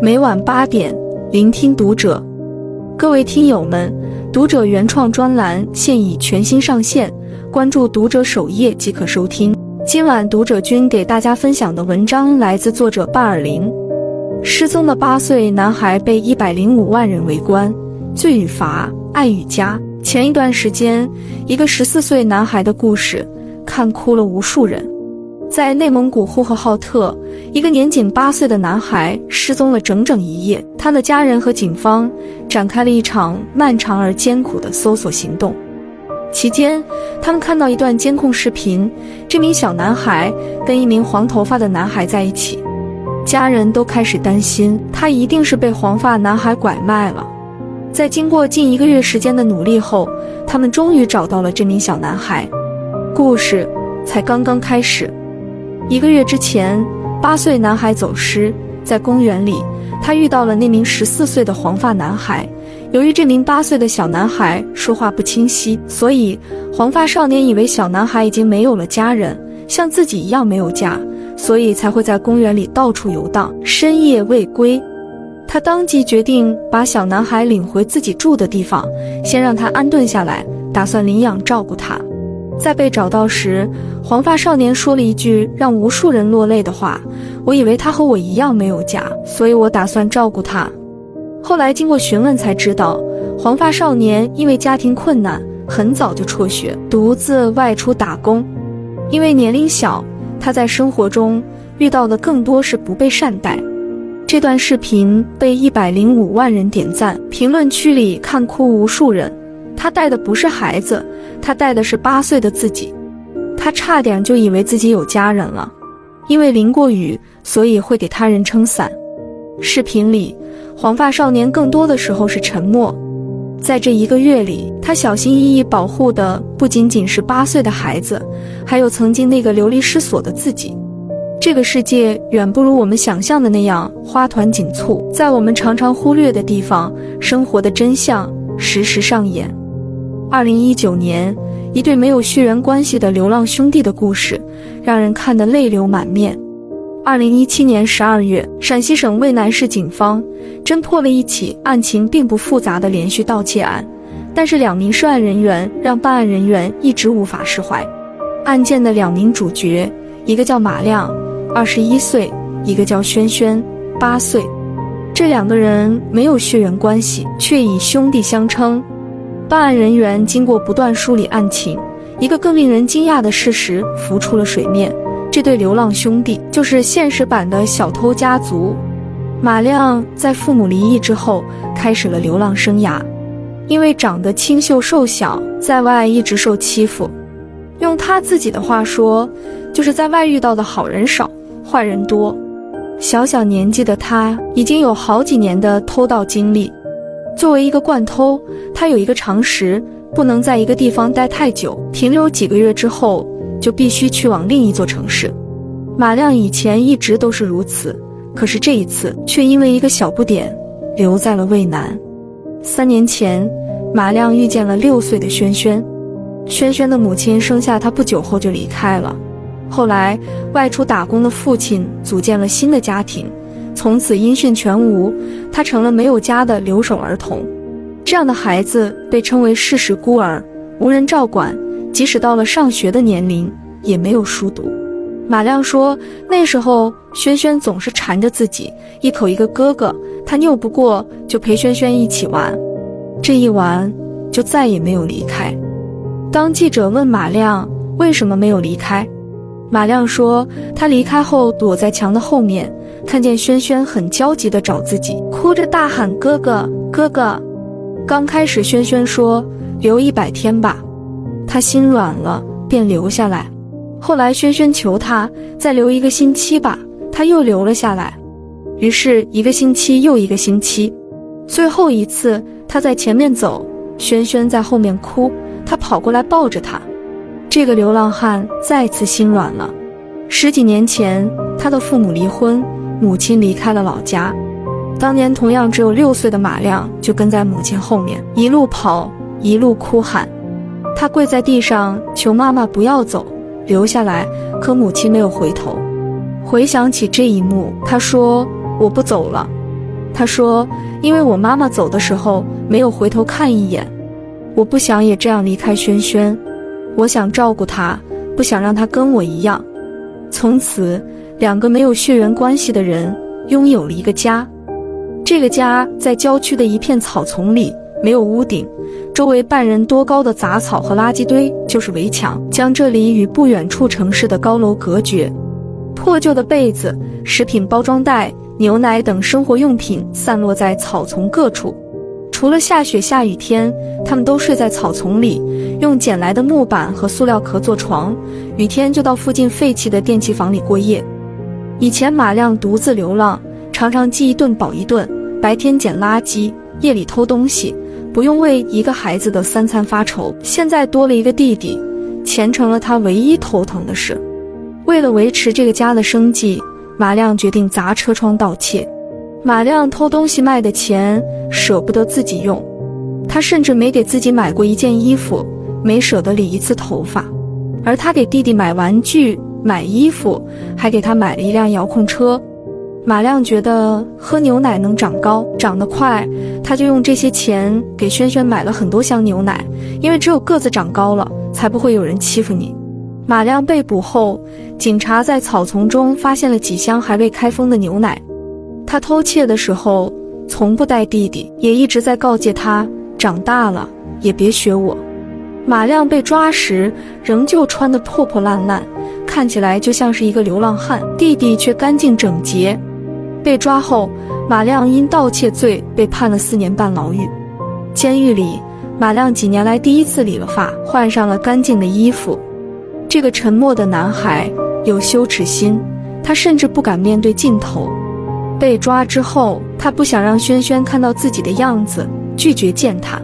每晚八点，聆听读者。各位听友们，读者原创专栏现已全新上线，关注读者首页即可收听。今晚读者君给大家分享的文章来自作者巴尔林。失踪的八岁男孩被一百零五万人围观，罪与罚，爱与家。前一段时间，一个十四岁男孩的故事看哭了无数人。在内蒙古呼和浩特，一个年仅八岁的男孩失踪了整整一夜。他的家人和警方展开了一场漫长而艰苦的搜索行动。期间，他们看到一段监控视频，这名小男孩跟一名黄头发的男孩在一起。家人都开始担心，他一定是被黄发男孩拐卖了。在经过近一个月时间的努力后，他们终于找到了这名小男孩。故事才刚刚开始。一个月之前，八岁男孩走失在公园里，他遇到了那名十四岁的黄发男孩。由于这名八岁的小男孩说话不清晰，所以黄发少年以为小男孩已经没有了家人，像自己一样没有家，所以才会在公园里到处游荡，深夜未归。他当即决定把小男孩领回自己住的地方，先让他安顿下来，打算领养照顾他。在被找到时，黄发少年说了一句让无数人落泪的话：“我以为他和我一样没有家，所以我打算照顾他。”后来经过询问才知道，黄发少年因为家庭困难，很早就辍学，独自外出打工。因为年龄小，他在生活中遇到的更多是不被善待。这段视频被一百零五万人点赞，评论区里看哭无数人。他带的不是孩子，他带的是八岁的自己。他差点就以为自己有家人了，因为淋过雨，所以会给他人撑伞。视频里，黄发少年更多的时候是沉默。在这一个月里，他小心翼翼保护的不仅仅是八岁的孩子，还有曾经那个流离失所的自己。这个世界远不如我们想象的那样花团锦簇，在我们常常忽略的地方，生活的真相时时上演。二零一九年，一对没有血缘关系的流浪兄弟的故事，让人看得泪流满面。二零一七年十二月，陕西省渭南市警方侦破了一起案情并不复杂的连续盗窃案，但是两名涉案人员让办案人员一直无法释怀。案件的两名主角，一个叫马亮，二十一岁；一个叫轩轩，八岁。这两个人没有血缘关系，却以兄弟相称。办案人员经过不断梳理案情，一个更令人惊讶的事实浮出了水面：这对流浪兄弟就是现实版的小偷家族。马亮在父母离异之后开始了流浪生涯，因为长得清秀瘦小，在外一直受欺负。用他自己的话说，就是在外遇到的好人少，坏人多。小小年纪的他已经有好几年的偷盗经历。作为一个惯偷，他有一个常识：不能在一个地方待太久，停留几个月之后就必须去往另一座城市。马亮以前一直都是如此，可是这一次却因为一个小不点留在了渭南。三年前，马亮遇见了六岁的轩轩，轩轩的母亲生下他不久后就离开了，后来外出打工的父亲组建了新的家庭。从此音讯全无，他成了没有家的留守儿童。这样的孩子被称为事实孤儿，无人照管，即使到了上学的年龄，也没有书读。马亮说，那时候轩轩总是缠着自己，一口一个哥哥，他拗不过，就陪轩轩一起玩。这一玩，就再也没有离开。当记者问马亮为什么没有离开，马亮说，他离开后躲在墙的后面。看见轩轩很焦急地找自己，哭着大喊：“哥哥，哥哥！”刚开始，轩轩说：“留一百天吧。”他心软了，便留下来。后来，轩轩求他再留一个星期吧，他又留了下来。于是，一个星期又一个星期，最后一次，他在前面走，轩轩在后面哭，他跑过来抱着他。这个流浪汉再次心软了。十几年前，他的父母离婚。母亲离开了老家，当年同样只有六岁的马亮就跟在母亲后面，一路跑，一路哭喊。他跪在地上求妈妈不要走，留下来。可母亲没有回头。回想起这一幕，他说：“我不走了。”他说：“因为我妈妈走的时候没有回头看一眼，我不想也这样离开轩轩。我想照顾他，不想让他跟我一样。从此，两个没有血缘关系的人拥有了一个家。这个家在郊区的一片草丛里，没有屋顶，周围半人多高的杂草和垃圾堆就是围墙，将这里与不远处城市的高楼隔绝。破旧的被子、食品包装袋。”牛奶等生活用品散落在草丛各处，除了下雪下雨天，他们都睡在草丛里，用捡来的木板和塑料壳做床，雨天就到附近废弃的电器房里过夜。以前马亮独自流浪，常常饥一顿饱一顿，白天捡垃圾，夜里偷东西，不用为一个孩子的三餐发愁。现在多了一个弟弟，钱成了他唯一头疼的事。为了维持这个家的生计。马亮决定砸车窗盗窃。马亮偷东西卖的钱舍不得自己用，他甚至没给自己买过一件衣服，没舍得理一次头发。而他给弟弟买玩具、买衣服，还给他买了一辆遥控车。马亮觉得喝牛奶能长高，长得快，他就用这些钱给轩轩买了很多箱牛奶，因为只有个子长高了，才不会有人欺负你。马亮被捕后，警察在草丛中发现了几箱还未开封的牛奶。他偷窃的时候从不带弟弟，也一直在告诫他长大了也别学我。马亮被抓时仍旧穿得破破烂烂，看起来就像是一个流浪汉。弟弟却干净整洁。被抓后，马亮因盗窃罪被判了四年半牢狱。监狱里，马亮几年来第一次理了发，换上了干净的衣服。这个沉默的男孩有羞耻心，他甚至不敢面对镜头。被抓之后，他不想让轩轩看到自己的样子，拒绝见他。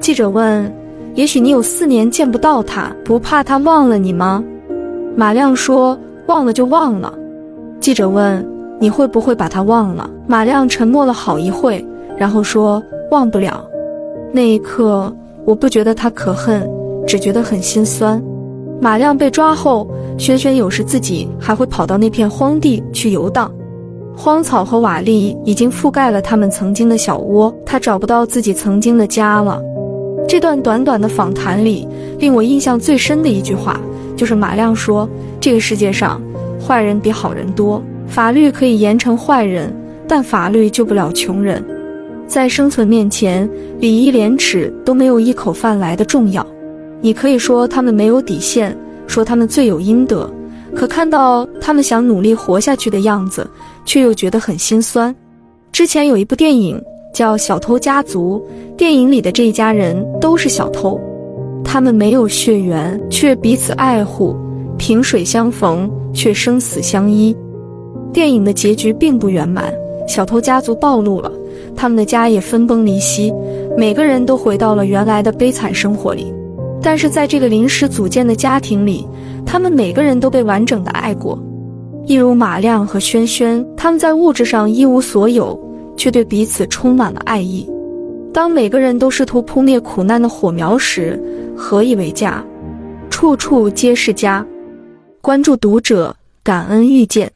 记者问：“也许你有四年见不到他，不怕他忘了你吗？”马亮说：“忘了就忘了。”记者问：“你会不会把他忘了？”马亮沉默了好一会，然后说：“忘不了。”那一刻，我不觉得他可恨，只觉得很心酸。马亮被抓后，轩轩有时自己还会跑到那片荒地去游荡，荒草和瓦砾已经覆盖了他们曾经的小窝，他找不到自己曾经的家了。这段短短的访谈里，令我印象最深的一句话，就是马亮说：“这个世界上，坏人比好人多，法律可以严惩坏人，但法律救不了穷人。在生存面前，礼义廉耻都没有一口饭来的重要。”你可以说他们没有底线，说他们罪有应得，可看到他们想努力活下去的样子，却又觉得很心酸。之前有一部电影叫《小偷家族》，电影里的这一家人都是小偷，他们没有血缘，却彼此爱护，萍水相逢，却生死相依。电影的结局并不圆满，小偷家族暴露了，他们的家也分崩离析，每个人都回到了原来的悲惨生活里。但是在这个临时组建的家庭里，他们每个人都被完整的爱过，一如马亮和轩轩，他们在物质上一无所有，却对彼此充满了爱意。当每个人都试图扑灭苦难的火苗时，何以为家？处处皆是家。关注读者，感恩遇见。